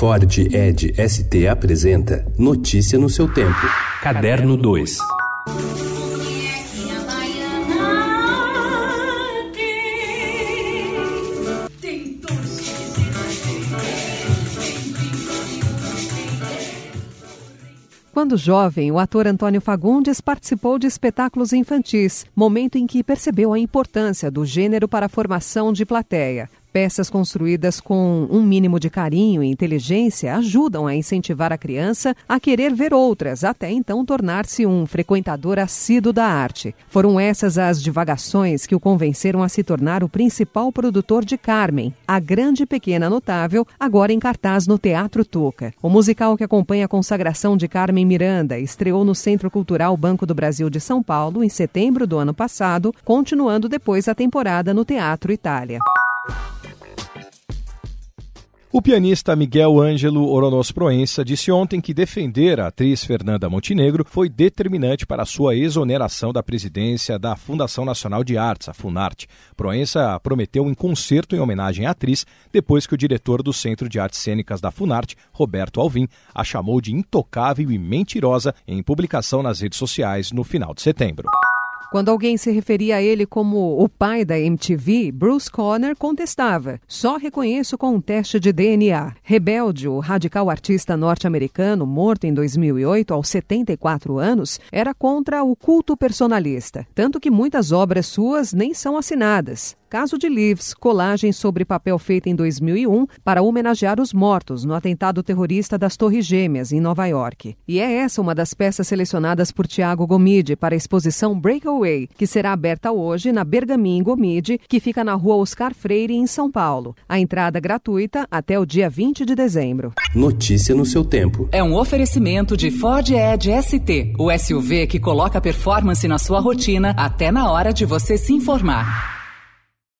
Ford Ed ST apresenta Notícia no seu tempo. Caderno 2. Quando jovem, o ator Antônio Fagundes participou de espetáculos infantis, momento em que percebeu a importância do gênero para a formação de plateia. Peças construídas com um mínimo de carinho e inteligência ajudam a incentivar a criança a querer ver outras, até então tornar-se um frequentador assíduo da arte. Foram essas as divagações que o convenceram a se tornar o principal produtor de Carmen, a grande pequena notável, agora em cartaz no Teatro Tuca. O musical que acompanha a consagração de Carmen Miranda estreou no Centro Cultural Banco do Brasil de São Paulo em setembro do ano passado, continuando depois a temporada no Teatro Itália. O pianista Miguel Ângelo Oronos Proença disse ontem que defender a atriz Fernanda Montenegro foi determinante para sua exoneração da presidência da Fundação Nacional de Artes, a Funarte. Proença prometeu um concerto em homenagem à atriz depois que o diretor do Centro de Artes Cênicas da Funarte, Roberto Alvim, a chamou de intocável e mentirosa em publicação nas redes sociais no final de setembro. Quando alguém se referia a ele como o pai da MTV, Bruce Conner contestava: só reconheço com um teste de DNA. Rebelde, o radical artista norte-americano, morto em 2008 aos 74 anos, era contra o culto personalista, tanto que muitas obras suas nem são assinadas. Caso de Leaves, colagem sobre papel feita em 2001 para homenagear os mortos no atentado terrorista das Torres Gêmeas, em Nova York. E é essa uma das peças selecionadas por Tiago Gomide para a exposição Breakaway, que será aberta hoje na Bergamin Gomide, que fica na rua Oscar Freire, em São Paulo. A entrada gratuita até o dia 20 de dezembro. Notícia no seu tempo. É um oferecimento de Ford Edge ST, o SUV que coloca performance na sua rotina até na hora de você se informar.